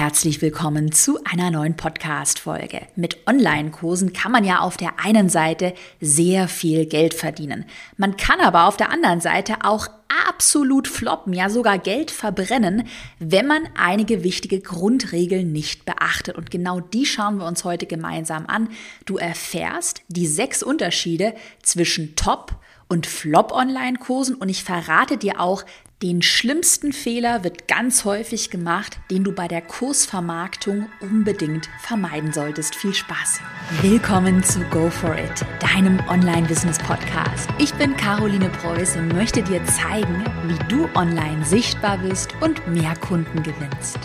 Herzlich willkommen zu einer neuen Podcast-Folge. Mit Online-Kursen kann man ja auf der einen Seite sehr viel Geld verdienen. Man kann aber auf der anderen Seite auch absolut floppen, ja sogar Geld verbrennen, wenn man einige wichtige Grundregeln nicht beachtet. Und genau die schauen wir uns heute gemeinsam an. Du erfährst die sechs Unterschiede zwischen Top- und Flop-Online-Kursen und ich verrate dir auch, den schlimmsten Fehler wird ganz häufig gemacht, den du bei der Kursvermarktung unbedingt vermeiden solltest. Viel Spaß! Willkommen zu Go For It, deinem Online-Business-Podcast. Ich bin Caroline Preuß und möchte dir zeigen, wie du online sichtbar bist und mehr Kunden gewinnst.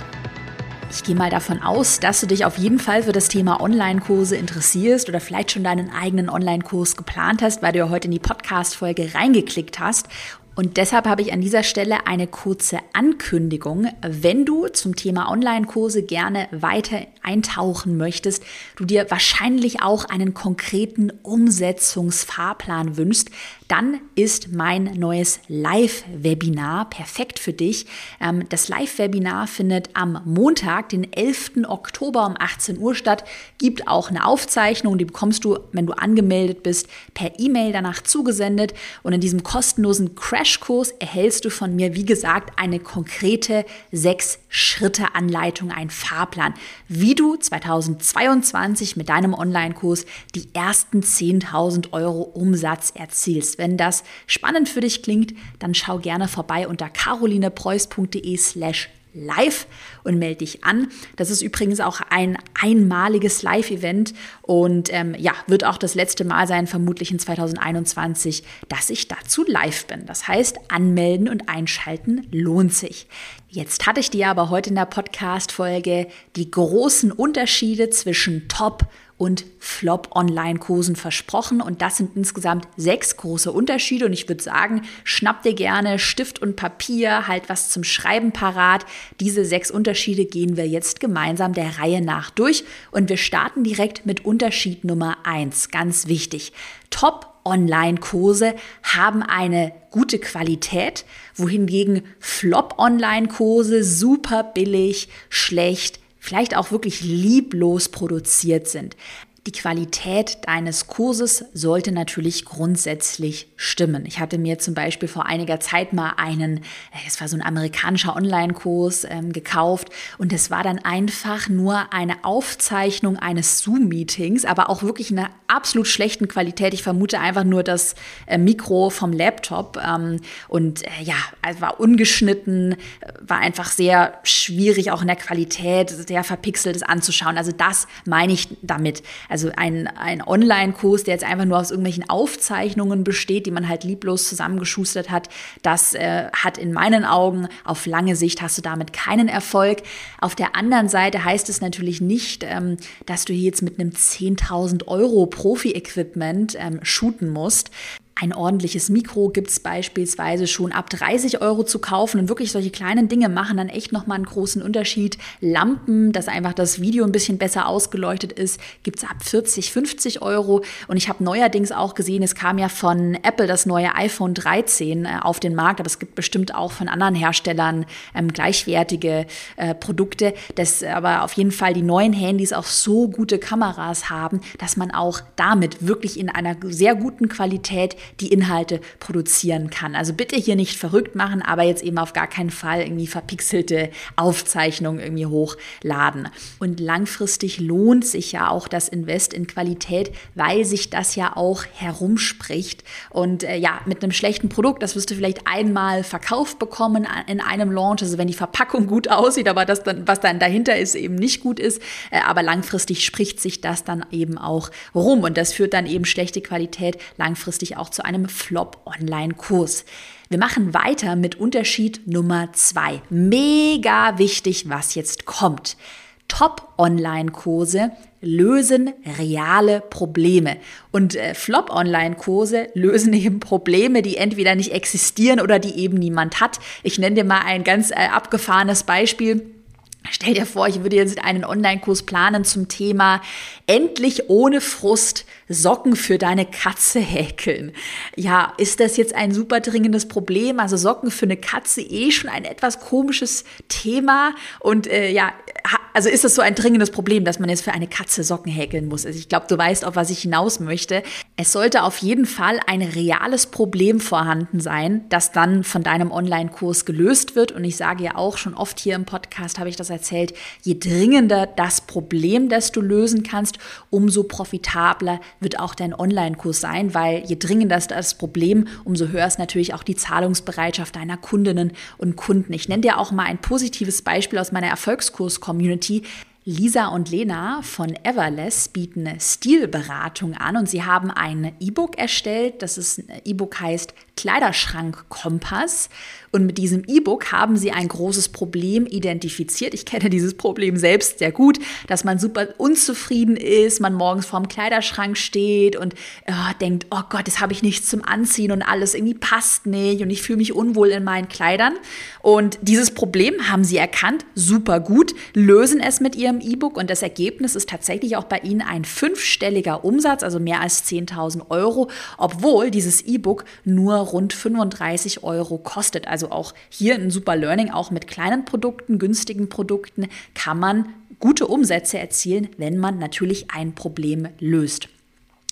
Ich gehe mal davon aus, dass du dich auf jeden Fall für das Thema Online-Kurse interessierst oder vielleicht schon deinen eigenen Online-Kurs geplant hast, weil du ja heute in die Podcast-Folge reingeklickt hast. Und deshalb habe ich an dieser Stelle eine kurze Ankündigung. Wenn du zum Thema Online-Kurse gerne weiter eintauchen möchtest, du dir wahrscheinlich auch einen konkreten Umsetzungsfahrplan wünschst, dann ist mein neues Live-Webinar perfekt für dich. Ähm, das Live-Webinar findet am Montag, den 11. Oktober um 18 Uhr statt. Gibt auch eine Aufzeichnung, die bekommst du, wenn du angemeldet bist, per E-Mail danach zugesendet. Und in diesem kostenlosen Crashkurs erhältst du von mir, wie gesagt, eine konkrete sechs Schritte Anleitung, ein Fahrplan, wie du 2022 mit deinem Online-Kurs die ersten 10.000 Euro Umsatz erzielst. Wenn das spannend für dich klingt, dann schau gerne vorbei unter carolinepreuß.de slash live und melde dich an. Das ist übrigens auch ein einmaliges Live-Event und ähm, ja, wird auch das letzte Mal sein, vermutlich in 2021, dass ich dazu live bin. Das heißt, anmelden und einschalten lohnt sich. Jetzt hatte ich dir aber heute in der Podcast-Folge die großen Unterschiede zwischen Top- und Flop-Online-Kursen versprochen. Und das sind insgesamt sechs große Unterschiede. Und ich würde sagen, schnapp dir gerne Stift und Papier, halt was zum Schreiben parat. Diese sechs Unterschiede gehen wir jetzt gemeinsam der Reihe nach durch. Und wir starten direkt mit Unterschied Nummer eins. Ganz wichtig. Top Online-Kurse haben eine gute Qualität, wohingegen Flop-Online-Kurse super billig, schlecht, vielleicht auch wirklich lieblos produziert sind. Die Qualität deines Kurses sollte natürlich grundsätzlich stimmen. Ich hatte mir zum Beispiel vor einiger Zeit mal einen, äh, es war so ein amerikanischer Online-Kurs ähm, gekauft und es war dann einfach nur eine Aufzeichnung eines Zoom-Meetings, aber auch wirklich in einer absolut schlechten Qualität. Ich vermute einfach nur das äh, Mikro vom Laptop ähm, und äh, ja, es war ungeschnitten, äh, war einfach sehr schwierig auch in der Qualität, sehr verpixelt anzuschauen. Also das meine ich damit. Ein, ein Online-Kurs, der jetzt einfach nur aus irgendwelchen Aufzeichnungen besteht, die man halt lieblos zusammengeschustert hat, das äh, hat in meinen Augen auf lange Sicht hast du damit keinen Erfolg. Auf der anderen Seite heißt es natürlich nicht, ähm, dass du jetzt mit einem 10.000 Euro Profi-Equipment ähm, shooten musst. Ein ordentliches Mikro gibt es beispielsweise schon ab 30 Euro zu kaufen und wirklich solche kleinen Dinge machen dann echt nochmal einen großen Unterschied. Lampen, dass einfach das Video ein bisschen besser ausgeleuchtet ist, gibt es ab 40, 50 Euro. Und ich habe neuerdings auch gesehen, es kam ja von Apple das neue iPhone 13 äh, auf den Markt, aber es gibt bestimmt auch von anderen Herstellern ähm, gleichwertige äh, Produkte, dass aber auf jeden Fall die neuen Handys auch so gute Kameras haben, dass man auch damit wirklich in einer sehr guten Qualität die Inhalte produzieren kann. Also bitte hier nicht verrückt machen, aber jetzt eben auf gar keinen Fall irgendwie verpixelte Aufzeichnungen irgendwie hochladen. Und langfristig lohnt sich ja auch das Invest in Qualität, weil sich das ja auch herumspricht. Und äh, ja, mit einem schlechten Produkt, das wirst du vielleicht einmal verkauft bekommen in einem Launch, also wenn die Verpackung gut aussieht, aber das dann, was dann dahinter ist, eben nicht gut ist. Äh, aber langfristig spricht sich das dann eben auch rum. Und das führt dann eben schlechte Qualität langfristig auch zu einem Flop-Online-Kurs. Wir machen weiter mit Unterschied Nummer zwei. Mega wichtig, was jetzt kommt. Top-Online-Kurse lösen reale Probleme. Und äh, Flop-Online-Kurse lösen eben Probleme, die entweder nicht existieren oder die eben niemand hat. Ich nenne dir mal ein ganz äh, abgefahrenes Beispiel. Stell dir vor, ich würde jetzt einen Online-Kurs planen zum Thema endlich ohne Frust Socken für deine Katze häkeln. Ja, ist das jetzt ein super dringendes Problem? Also Socken für eine Katze eh schon ein etwas komisches Thema und äh, ja, also ist das so ein dringendes Problem, dass man jetzt für eine Katze Socken häkeln muss? Also ich glaube, du weißt, auf was ich hinaus möchte. Es sollte auf jeden Fall ein reales Problem vorhanden sein, das dann von deinem Online-Kurs gelöst wird. Und ich sage ja auch schon oft hier im Podcast, habe ich das erzählt, je dringender das Problem, das du lösen kannst, umso profitabler wird auch dein Online-Kurs sein, weil je dringender ist das Problem, umso höher ist natürlich auch die Zahlungsbereitschaft deiner Kundinnen und Kunden. Ich nenne dir auch mal ein positives Beispiel aus meiner Erfolgskurs-Community. Lisa und Lena von Everless bieten Stilberatung an und sie haben ein E-Book erstellt. Das E-Book heißt Kleiderschrank Kompass und mit diesem E-Book haben sie ein großes Problem identifiziert. Ich kenne dieses Problem selbst sehr gut, dass man super unzufrieden ist, man morgens vorm Kleiderschrank steht und oh, denkt, oh Gott, das habe ich nichts zum Anziehen und alles irgendwie passt nicht und ich fühle mich unwohl in meinen Kleidern. Und dieses Problem haben sie erkannt, super gut, lösen es mit ihrem E-Book und das Ergebnis ist tatsächlich auch bei ihnen ein fünfstelliger Umsatz, also mehr als 10.000 Euro, obwohl dieses E-Book nur rund 35 Euro kostet. Also auch hier ein super Learning, auch mit kleinen Produkten, günstigen Produkten kann man gute Umsätze erzielen, wenn man natürlich ein Problem löst.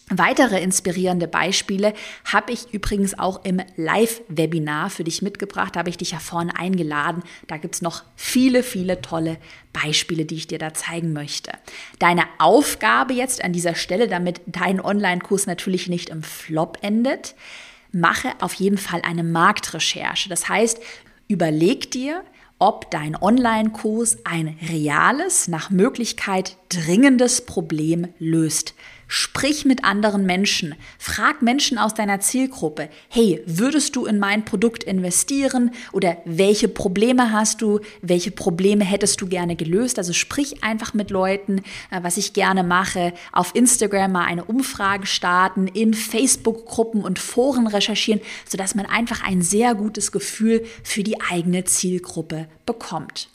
Weitere inspirierende Beispiele habe ich übrigens auch im Live-Webinar für dich mitgebracht. Da habe ich dich ja vorne eingeladen. Da gibt es noch viele, viele tolle Beispiele, die ich dir da zeigen möchte. Deine Aufgabe jetzt an dieser Stelle, damit dein Online-Kurs natürlich nicht im Flop endet, mache auf jeden Fall eine Marktrecherche. Das heißt, überleg dir, ob dein Online-Kurs ein reales, nach Möglichkeit dringendes Problem löst. Sprich mit anderen Menschen. Frag Menschen aus deiner Zielgruppe. Hey, würdest du in mein Produkt investieren? Oder welche Probleme hast du? Welche Probleme hättest du gerne gelöst? Also sprich einfach mit Leuten, äh, was ich gerne mache. Auf Instagram mal eine Umfrage starten, in Facebook-Gruppen und Foren recherchieren, sodass man einfach ein sehr gutes Gefühl für die eigene Zielgruppe bekommt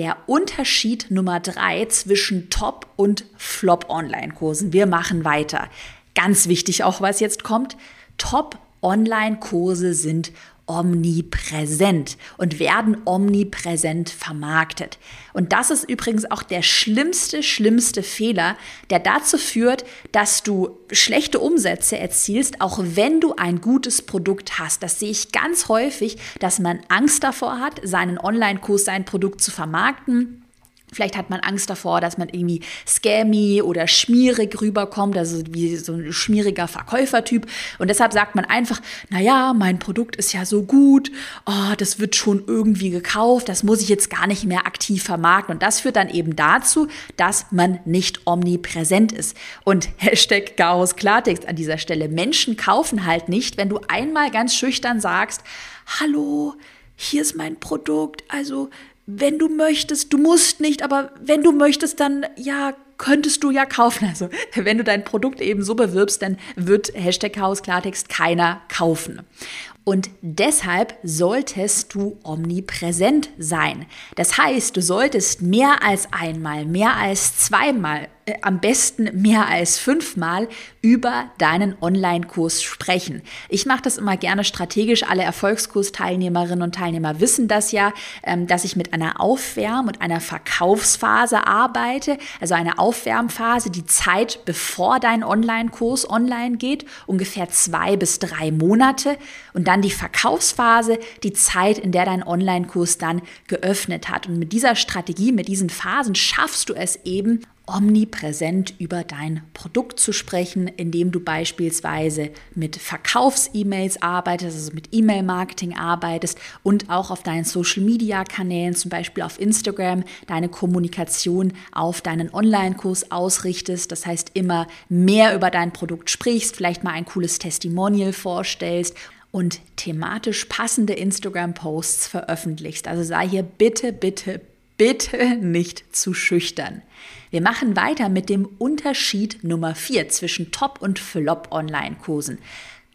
der Unterschied Nummer drei zwischen Top- und Flop-Online-Kursen. Wir machen weiter. Ganz wichtig auch, was jetzt kommt. Top-Online-Kurse sind omnipräsent und werden omnipräsent vermarktet. Und das ist übrigens auch der schlimmste, schlimmste Fehler, der dazu führt, dass du schlechte Umsätze erzielst, auch wenn du ein gutes Produkt hast. Das sehe ich ganz häufig, dass man Angst davor hat, seinen Online-Kurs, sein Produkt zu vermarkten Vielleicht hat man Angst davor, dass man irgendwie scammy oder schmierig rüberkommt, also wie so ein schmieriger Verkäufertyp. Und deshalb sagt man einfach, na ja, mein Produkt ist ja so gut, oh, das wird schon irgendwie gekauft, das muss ich jetzt gar nicht mehr aktiv vermarkten. Und das führt dann eben dazu, dass man nicht omnipräsent ist. Und Hashtag Chaos Klartext an dieser Stelle. Menschen kaufen halt nicht, wenn du einmal ganz schüchtern sagst, hallo, hier ist mein Produkt, also wenn du möchtest, du musst nicht, aber wenn du möchtest, dann ja, könntest du ja kaufen. Also wenn du dein Produkt eben so bewirbst, dann wird Hashtag Chaos Klartext keiner kaufen. Und deshalb solltest du omnipräsent sein. Das heißt, du solltest mehr als einmal, mehr als zweimal am besten mehr als fünfmal über deinen Online-Kurs sprechen. Ich mache das immer gerne strategisch. Alle Erfolgskursteilnehmerinnen und Teilnehmer wissen das ja, ähm, dass ich mit einer Aufwärm- und einer Verkaufsphase arbeite. Also eine Aufwärmphase, die Zeit, bevor dein Online-Kurs online geht, ungefähr zwei bis drei Monate. Und dann die Verkaufsphase, die Zeit, in der dein Online-Kurs dann geöffnet hat. Und mit dieser Strategie, mit diesen Phasen schaffst du es eben, omnipräsent über dein Produkt zu sprechen, indem du beispielsweise mit Verkaufs-E-Mails arbeitest, also mit E-Mail-Marketing arbeitest und auch auf deinen Social-Media-Kanälen, zum Beispiel auf Instagram, deine Kommunikation auf deinen Online-Kurs ausrichtest. Das heißt, immer mehr über dein Produkt sprichst, vielleicht mal ein cooles Testimonial vorstellst und thematisch passende Instagram-Posts veröffentlichst. Also sei hier bitte, bitte, bitte nicht zu schüchtern. Wir machen weiter mit dem Unterschied Nummer 4 zwischen Top- und Flop-Online-Kursen.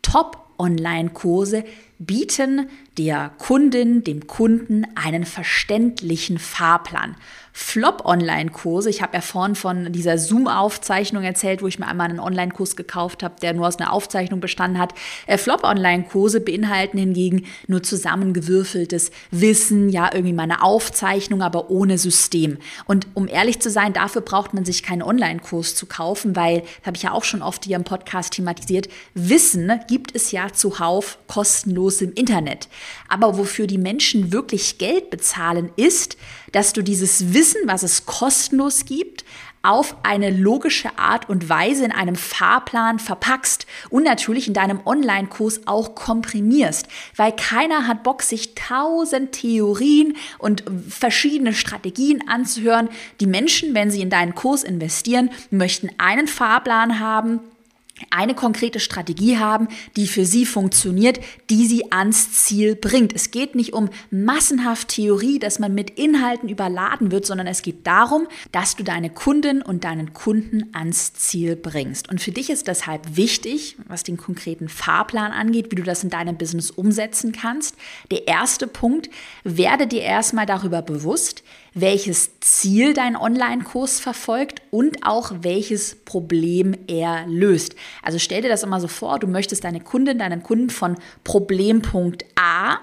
Top Online-Kurse bieten der Kundin, dem Kunden einen verständlichen Fahrplan. Flop-Online-Kurse. Ich habe ja vorhin von dieser Zoom-Aufzeichnung erzählt, wo ich mir einmal einen Online-Kurs gekauft habe, der nur aus einer Aufzeichnung bestanden hat. Äh, Flop-Online-Kurse beinhalten hingegen nur zusammengewürfeltes Wissen, ja, irgendwie meine Aufzeichnung, aber ohne System. Und um ehrlich zu sein, dafür braucht man sich keinen Online-Kurs zu kaufen, weil, habe ich ja auch schon oft hier im Podcast thematisiert, Wissen gibt es ja zuhauf kostenlos im Internet. Aber wofür die Menschen wirklich Geld bezahlen, ist, dass du dieses Wissen, was es kostenlos gibt, auf eine logische Art und Weise in einem Fahrplan verpackst und natürlich in deinem Online-Kurs auch komprimierst, weil keiner hat Bock, sich tausend Theorien und verschiedene Strategien anzuhören. Die Menschen, wenn sie in deinen Kurs investieren, möchten einen Fahrplan haben, eine konkrete Strategie haben, die für sie funktioniert, die sie ans Ziel bringt. Es geht nicht um massenhaft Theorie, dass man mit Inhalten überladen wird, sondern es geht darum, dass du deine Kundin und deinen Kunden ans Ziel bringst. Und für dich ist deshalb wichtig, was den konkreten Fahrplan angeht, wie du das in deinem Business umsetzen kannst. Der erste Punkt, werde dir erstmal darüber bewusst, welches Ziel dein Online-Kurs verfolgt und auch welches Problem er löst. Also stell dir das immer so vor, du möchtest deine Kundin, deinen Kunden von Problempunkt A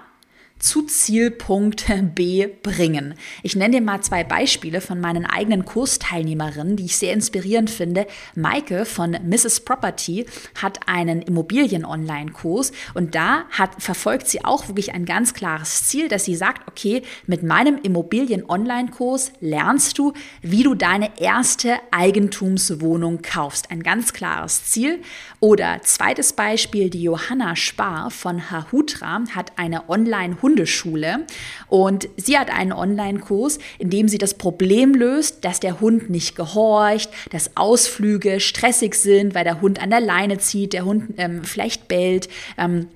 zu Zielpunkt B bringen. Ich nenne dir mal zwei Beispiele von meinen eigenen Kursteilnehmerinnen, die ich sehr inspirierend finde. Maike von Mrs. Property hat einen Immobilien-Online-Kurs und da hat, verfolgt sie auch wirklich ein ganz klares Ziel, dass sie sagt, okay, mit meinem Immobilien-Online-Kurs lernst du, wie du deine erste Eigentumswohnung kaufst. Ein ganz klares Ziel. Oder zweites Beispiel, die Johanna Spar von Hahutra hat eine Online-Hund Hundeschule und sie hat einen Online-Kurs, in dem sie das Problem löst, dass der Hund nicht gehorcht, dass Ausflüge stressig sind, weil der Hund an der Leine zieht, der Hund ähm, vielleicht bellt. Ähm,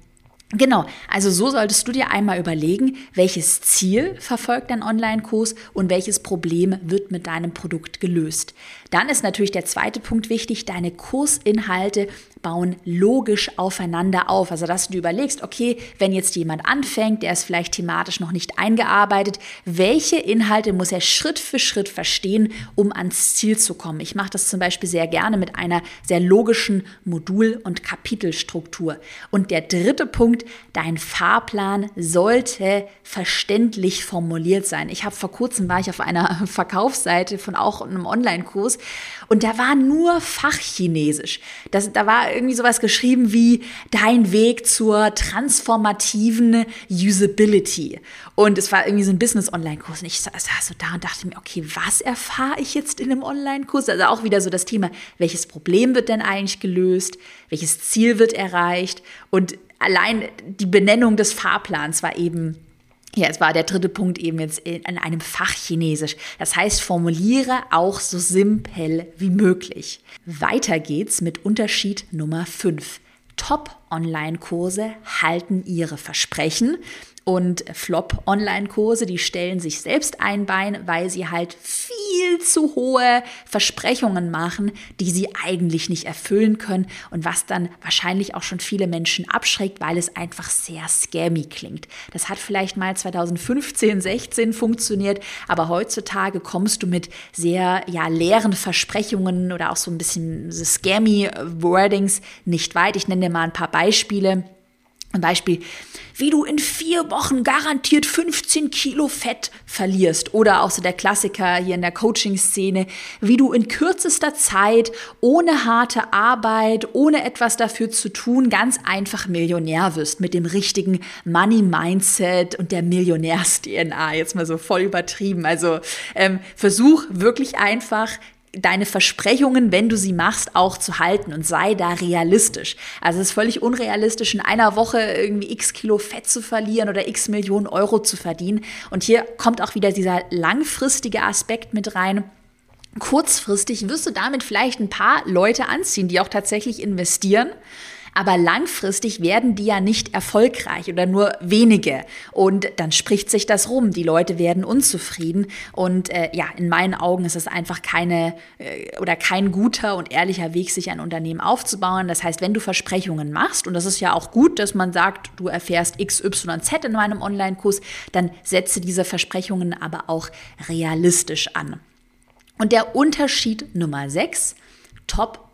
Genau, also so solltest du dir einmal überlegen, welches Ziel verfolgt dein Online-Kurs und welches Problem wird mit deinem Produkt gelöst. Dann ist natürlich der zweite Punkt wichtig, deine Kursinhalte bauen logisch aufeinander auf. Also, dass du überlegst, okay, wenn jetzt jemand anfängt, der ist vielleicht thematisch noch nicht eingearbeitet, welche Inhalte muss er Schritt für Schritt verstehen, um ans Ziel zu kommen? Ich mache das zum Beispiel sehr gerne mit einer sehr logischen Modul- und Kapitelstruktur. Und der dritte Punkt, dein Fahrplan sollte verständlich formuliert sein. Ich habe vor kurzem war ich auf einer Verkaufsseite von auch einem Online-Kurs und da war nur Fachchinesisch. Das, da war irgendwie sowas geschrieben wie dein Weg zur transformativen Usability. Und es war irgendwie so ein Business-Online-Kurs. Und ich saß so da und dachte mir, okay, was erfahre ich jetzt in einem Online-Kurs? Also auch wieder so das Thema, welches Problem wird denn eigentlich gelöst? Welches Ziel wird erreicht? Und allein die Benennung des Fahrplans war eben ja, es war der dritte Punkt eben jetzt in einem Fach Chinesisch. Das heißt, formuliere auch so simpel wie möglich. Weiter geht's mit Unterschied Nummer 5. Top-Online-Kurse halten ihre Versprechen und Flop-Online-Kurse, die stellen sich selbst ein Bein, weil sie halt viel zu hohe Versprechungen machen, die sie eigentlich nicht erfüllen können und was dann wahrscheinlich auch schon viele Menschen abschreckt, weil es einfach sehr scammy klingt. Das hat vielleicht mal 2015, 16 funktioniert, aber heutzutage kommst du mit sehr ja, leeren Versprechungen oder auch so ein bisschen scammy Wordings nicht weit. Ich nenne dir mal ein paar Beispiele. Ein Beispiel, wie du in vier Wochen garantiert 15 Kilo Fett verlierst. Oder auch so der Klassiker hier in der Coaching-Szene, wie du in kürzester Zeit, ohne harte Arbeit, ohne etwas dafür zu tun, ganz einfach Millionär wirst mit dem richtigen Money-Mindset und der Millionärs-DNA. Jetzt mal so voll übertrieben. Also ähm, versuch wirklich einfach deine Versprechungen, wenn du sie machst, auch zu halten und sei da realistisch. Also es ist völlig unrealistisch, in einer Woche irgendwie x Kilo Fett zu verlieren oder x Millionen Euro zu verdienen. Und hier kommt auch wieder dieser langfristige Aspekt mit rein. Kurzfristig wirst du damit vielleicht ein paar Leute anziehen, die auch tatsächlich investieren. Aber langfristig werden die ja nicht erfolgreich oder nur wenige. Und dann spricht sich das rum. Die Leute werden unzufrieden. Und äh, ja, in meinen Augen ist es einfach keine äh, oder kein guter und ehrlicher Weg, sich ein Unternehmen aufzubauen. Das heißt, wenn du Versprechungen machst, und das ist ja auch gut, dass man sagt, du erfährst X, Y, Z in meinem Online-Kurs, dann setze diese Versprechungen aber auch realistisch an. Und der Unterschied Nummer 6,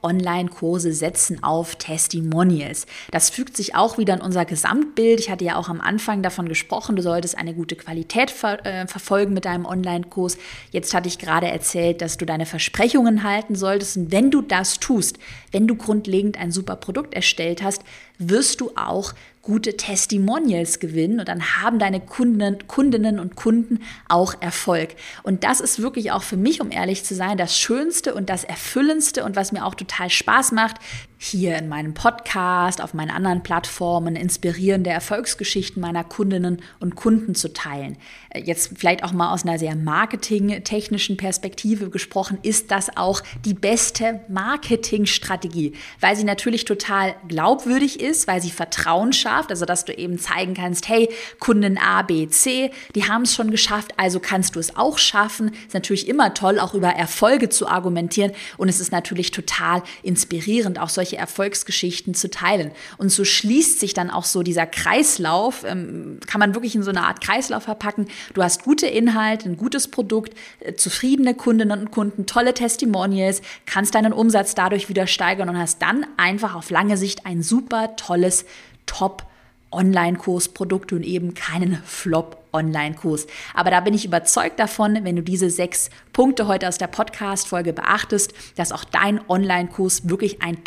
Top-Online-Kurse setzen auf Testimonials. Das fügt sich auch wieder in unser Gesamtbild. Ich hatte ja auch am Anfang davon gesprochen, du solltest eine gute Qualität ver äh, verfolgen mit deinem Online-Kurs. Jetzt hatte ich gerade erzählt, dass du deine Versprechungen halten solltest. Und wenn du das tust, wenn du grundlegend ein super Produkt erstellt hast, wirst du auch gute Testimonials gewinnen und dann haben deine Kunden, Kundinnen und Kunden auch Erfolg. Und das ist wirklich auch für mich, um ehrlich zu sein, das Schönste und das Erfüllendste und was mir auch total Spaß macht, hier in meinem Podcast, auf meinen anderen Plattformen inspirierende Erfolgsgeschichten meiner Kundinnen und Kunden zu teilen. Äh, jetzt vielleicht auch mal aus einer sehr marketingtechnischen Perspektive gesprochen, ist das auch die beste Marketingstrategie, weil sie natürlich total glaubwürdig ist, weil sie Vertrauen schafft, also dass du eben zeigen kannst, hey, Kunden A, B, C, die haben es schon geschafft, also kannst du es auch schaffen. Ist natürlich immer toll, auch über Erfolge zu argumentieren und es ist natürlich total inspirierend, auch solche solche Erfolgsgeschichten zu teilen. Und so schließt sich dann auch so dieser Kreislauf, ähm, kann man wirklich in so eine Art Kreislauf verpacken. Du hast gute Inhalte, ein gutes Produkt, äh, zufriedene Kundinnen und Kunden, tolle Testimonials, kannst deinen Umsatz dadurch wieder steigern und hast dann einfach auf lange Sicht ein super tolles Top- Online-Kursprodukt und eben keinen Flop-Online-Kurs. Aber da bin ich überzeugt davon, wenn du diese sechs Punkte heute aus der Podcast-Folge beachtest, dass auch dein Online-Kurs wirklich ein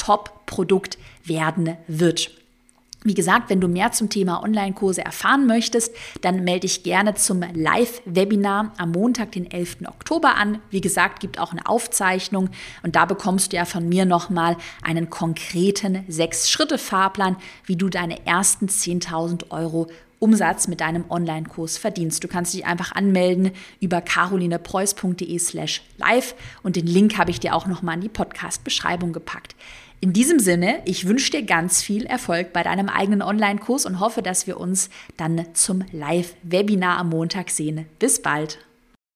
Top-Produkt werden wird. Wie gesagt, wenn du mehr zum Thema Online-Kurse erfahren möchtest, dann melde dich gerne zum Live-Webinar am Montag, den 11. Oktober an. Wie gesagt, gibt auch eine Aufzeichnung und da bekommst du ja von mir nochmal einen konkreten Sechs-Schritte-Fahrplan, wie du deine ersten 10.000 Euro Umsatz mit deinem Online-Kurs verdienst. Du kannst dich einfach anmelden über carolinepreuß.de slash live und den Link habe ich dir auch nochmal in die Podcast-Beschreibung gepackt. In diesem Sinne, ich wünsche dir ganz viel Erfolg bei deinem eigenen Online-Kurs und hoffe, dass wir uns dann zum Live-Webinar am Montag sehen. Bis bald.